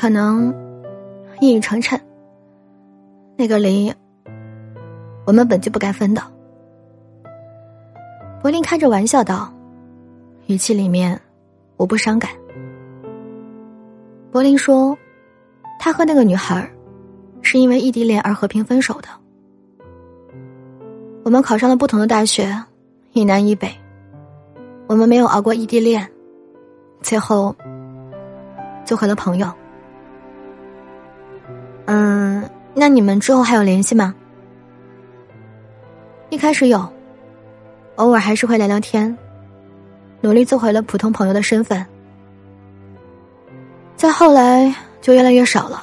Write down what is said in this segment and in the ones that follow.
可能一语成谶。那个梨，我们本就不该分的。柏林开着玩笑道，语气里面我不伤感。柏林说，他和那个女孩是因为异地恋而和平分手的。我们考上了不同的大学，一南一北，我们没有熬过异地恋，最后做回了朋友。嗯，那你们之后还有联系吗？一开始有，偶尔还是会聊聊天，努力做回了普通朋友的身份。再后来就越来越少了，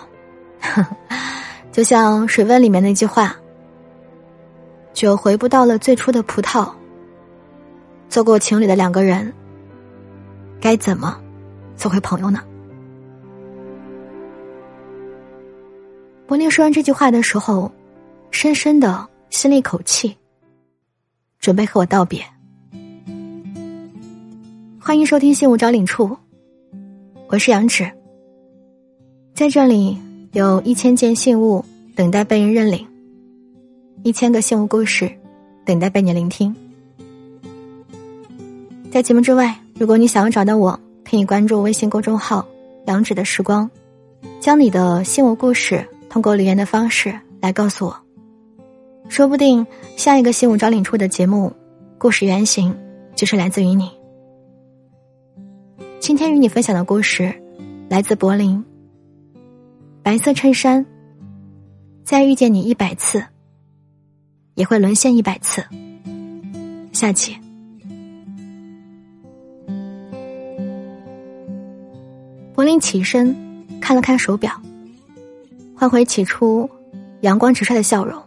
就像水问里面那句话：“酒回不到了最初的葡萄。”做过情侣的两个人，该怎么做回朋友呢？柏林说完这句话的时候，深深的吸了一口气，准备和我道别。欢迎收听《信物招领处》，我是杨芷，在这里有一千件信物等待被人认领，一千个信物故事等待被你聆听。在节目之外，如果你想要找到我，可以关注微信公众号“杨芷的时光”，将你的信物故事。通过留言的方式来告诉我，说不定下一个新武招领处的节目故事原型就是来自于你。今天与你分享的故事来自柏林。白色衬衫，再遇见你一百次，也会沦陷一百次。下期。柏林起身，看了看手表。换回起初阳光直率的笑容。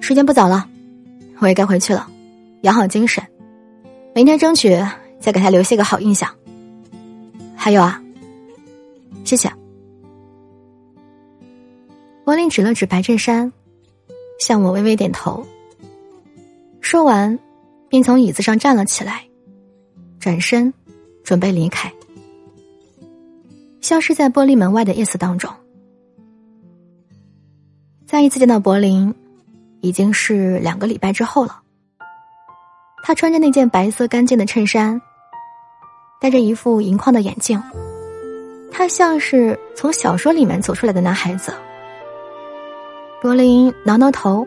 时间不早了，我也该回去了，养好精神，明天争取再给他留下个好印象。还有啊，谢谢。柏林指了指白衬衫，向我微微点头。说完，便从椅子上站了起来，转身准备离开。消失在玻璃门外的夜色当中。再一次见到柏林，已经是两个礼拜之后了。他穿着那件白色干净的衬衫，戴着一副银框的眼镜，他像是从小说里面走出来的男孩子。柏林挠挠头，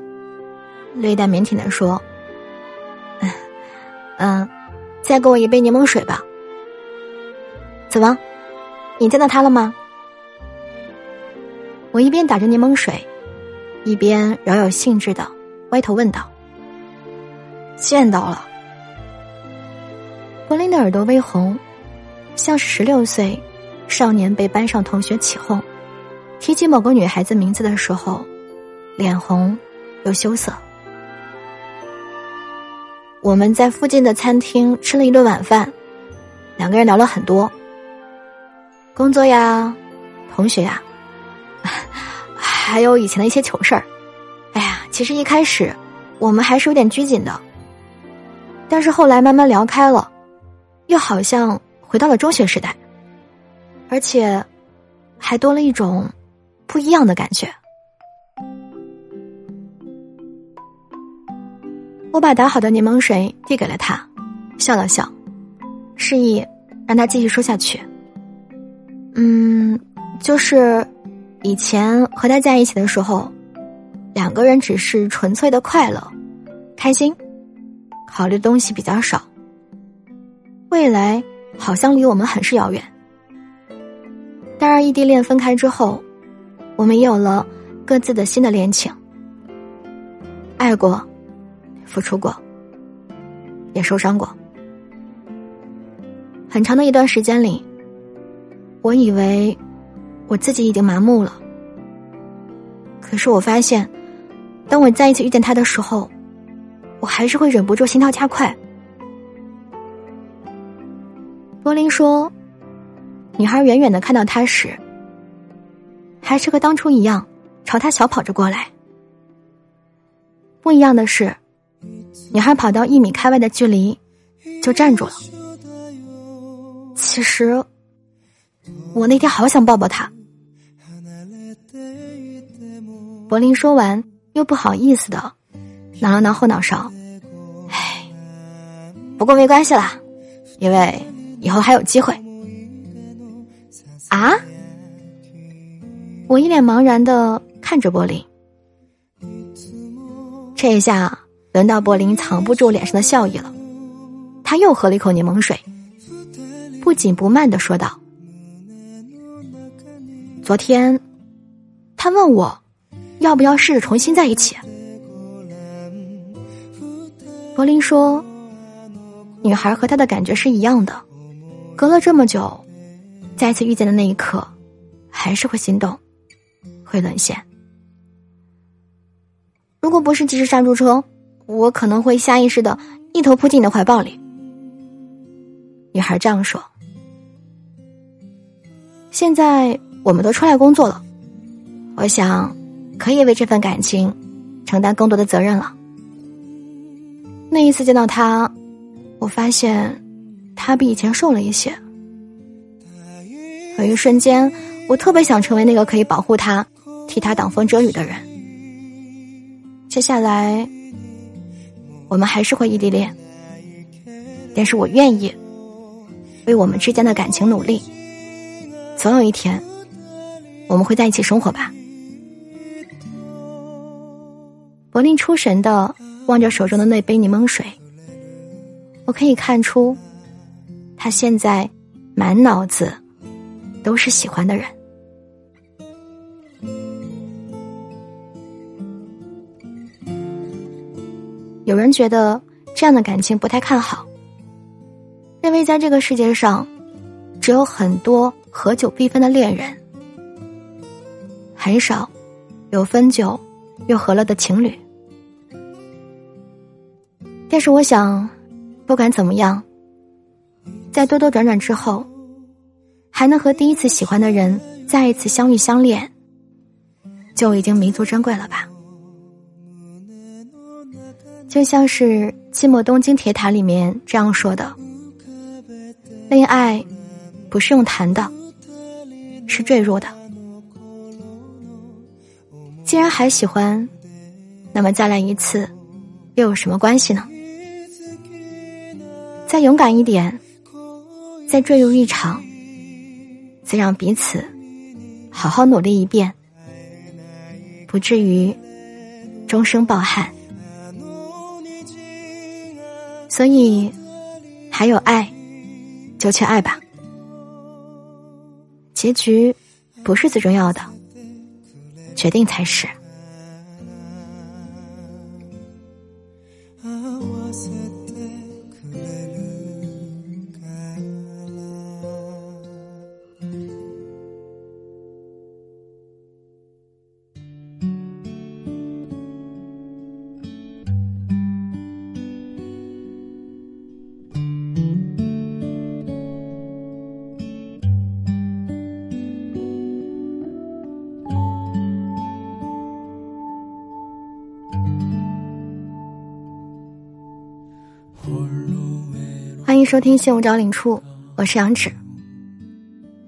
略带腼腆的说：“嗯，再给我一杯柠檬水吧。”怎么？你见到他了吗？我一边打着柠檬水，一边饶有兴致的歪头问道：“见到了。”柏林的耳朵微红，像是十六岁少年被班上同学起哄，提起某个女孩子名字的时候，脸红又羞涩。我们在附近的餐厅吃了一顿晚饭，两个人聊了很多。工作呀，同学呀，还有以前的一些糗事儿。哎呀，其实一开始我们还是有点拘谨的，但是后来慢慢聊开了，又好像回到了中学时代，而且还多了一种不一样的感觉。我把打好的柠檬水递给了他，笑了笑，示意让他继续说下去。嗯，就是以前和他在一起的时候，两个人只是纯粹的快乐、开心，考虑的东西比较少。未来好像离我们很是遥远。当然异地恋分开之后，我们也有了各自的新的恋情，爱过，付出过，也受伤过。很长的一段时间里。我以为我自己已经麻木了，可是我发现，当我再一次遇见他的时候，我还是会忍不住心跳加快。柏林说：“女孩远远的看到他时，还是和当初一样朝他小跑着过来。不一样的是，女孩跑到一米开外的距离就站住了。其实。”我那天好想抱抱他。柏林说完，又不好意思的挠了挠后脑勺。唉，不过没关系啦，因为以后还有机会。啊！我一脸茫然的看着柏林。这一下轮到柏林藏不住脸上的笑意了，他又喝了一口柠檬水，不紧不慢的说道：“昨天，他问我。”要不要试着重新在一起？柏林说：“女孩和他的感觉是一样的，隔了这么久，再次遇见的那一刻，还是会心动，会沦陷。如果不是及时刹住车，我可能会下意识的一头扑进你的怀抱里。”女孩这样说。现在我们都出来工作了，我想。可以为这份感情承担更多的责任了。那一次见到他，我发现他比以前瘦了一些。有一瞬间，我特别想成为那个可以保护他、替他挡风遮雨的人。接下来，我们还是会异地恋，但是我愿意为我们之间的感情努力。总有一天，我们会在一起生活吧。柏林出神的望着手中的那杯柠檬水，我可以看出，他现在满脑子都是喜欢的人。有人觉得这样的感情不太看好，认为在这个世界上，只有很多合久必分的恋人，很少有分久。又合了的情侣，但是我想，不管怎么样，在兜兜转转之后，还能和第一次喜欢的人再一次相遇相恋，就已经弥足珍贵了吧？就像是《寂寞东京铁塔》里面这样说的：“恋爱不是用谈的，是坠入的。”既然还喜欢，那么再来一次，又有什么关系呢？再勇敢一点，再坠入一场，再让彼此好好努力一遍，不至于终生抱憾。所以，还有爱，就去爱吧。结局不是最重要的。决定才是。啊收听《信物找领处》，我是杨芷。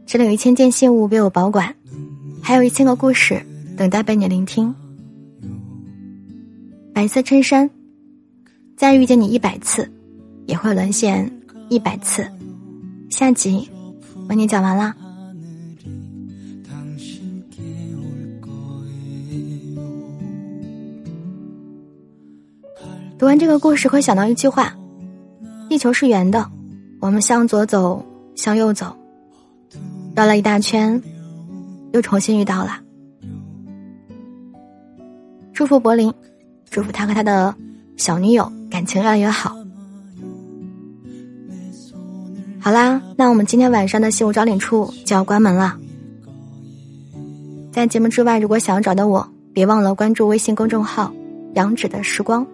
这里有一千件信物被我保管，还有一千个故事等待被你聆听。白色衬衫，再遇见你一百次，也会沦陷一百次。下集为你讲完啦。读完这个故事，会想到一句话。地球是圆的，我们向左走，向右走，绕了一大圈，又重新遇到了。祝福柏林，祝福他和他的小女友感情越来越好。好啦，那我们今天晚上的西湖招领处就要关门了。在节目之外，如果想要找到我，别忘了关注微信公众号“杨芷的时光”，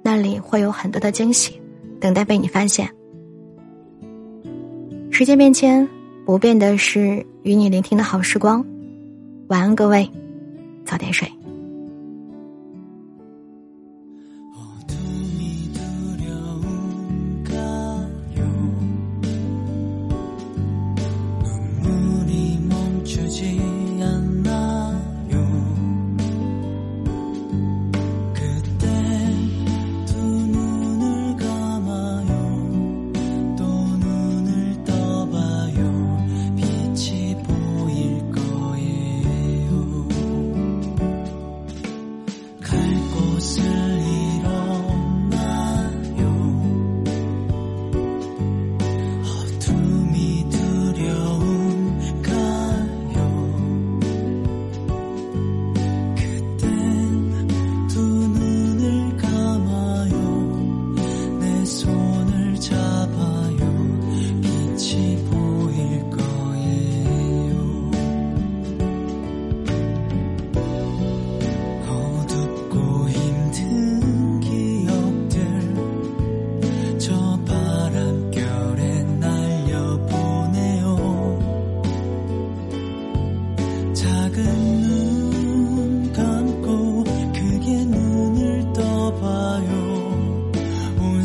那里会有很多的惊喜。等待被你发现。时间变迁，不变的是与你聆听的好时光。晚安，各位，早点睡。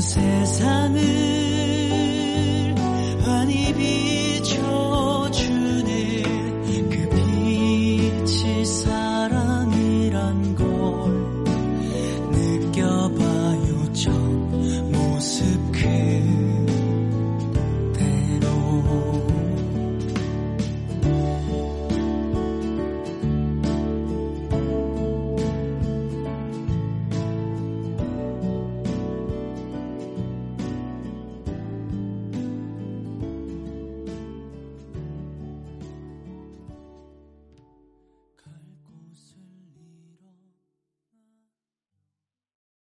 세상을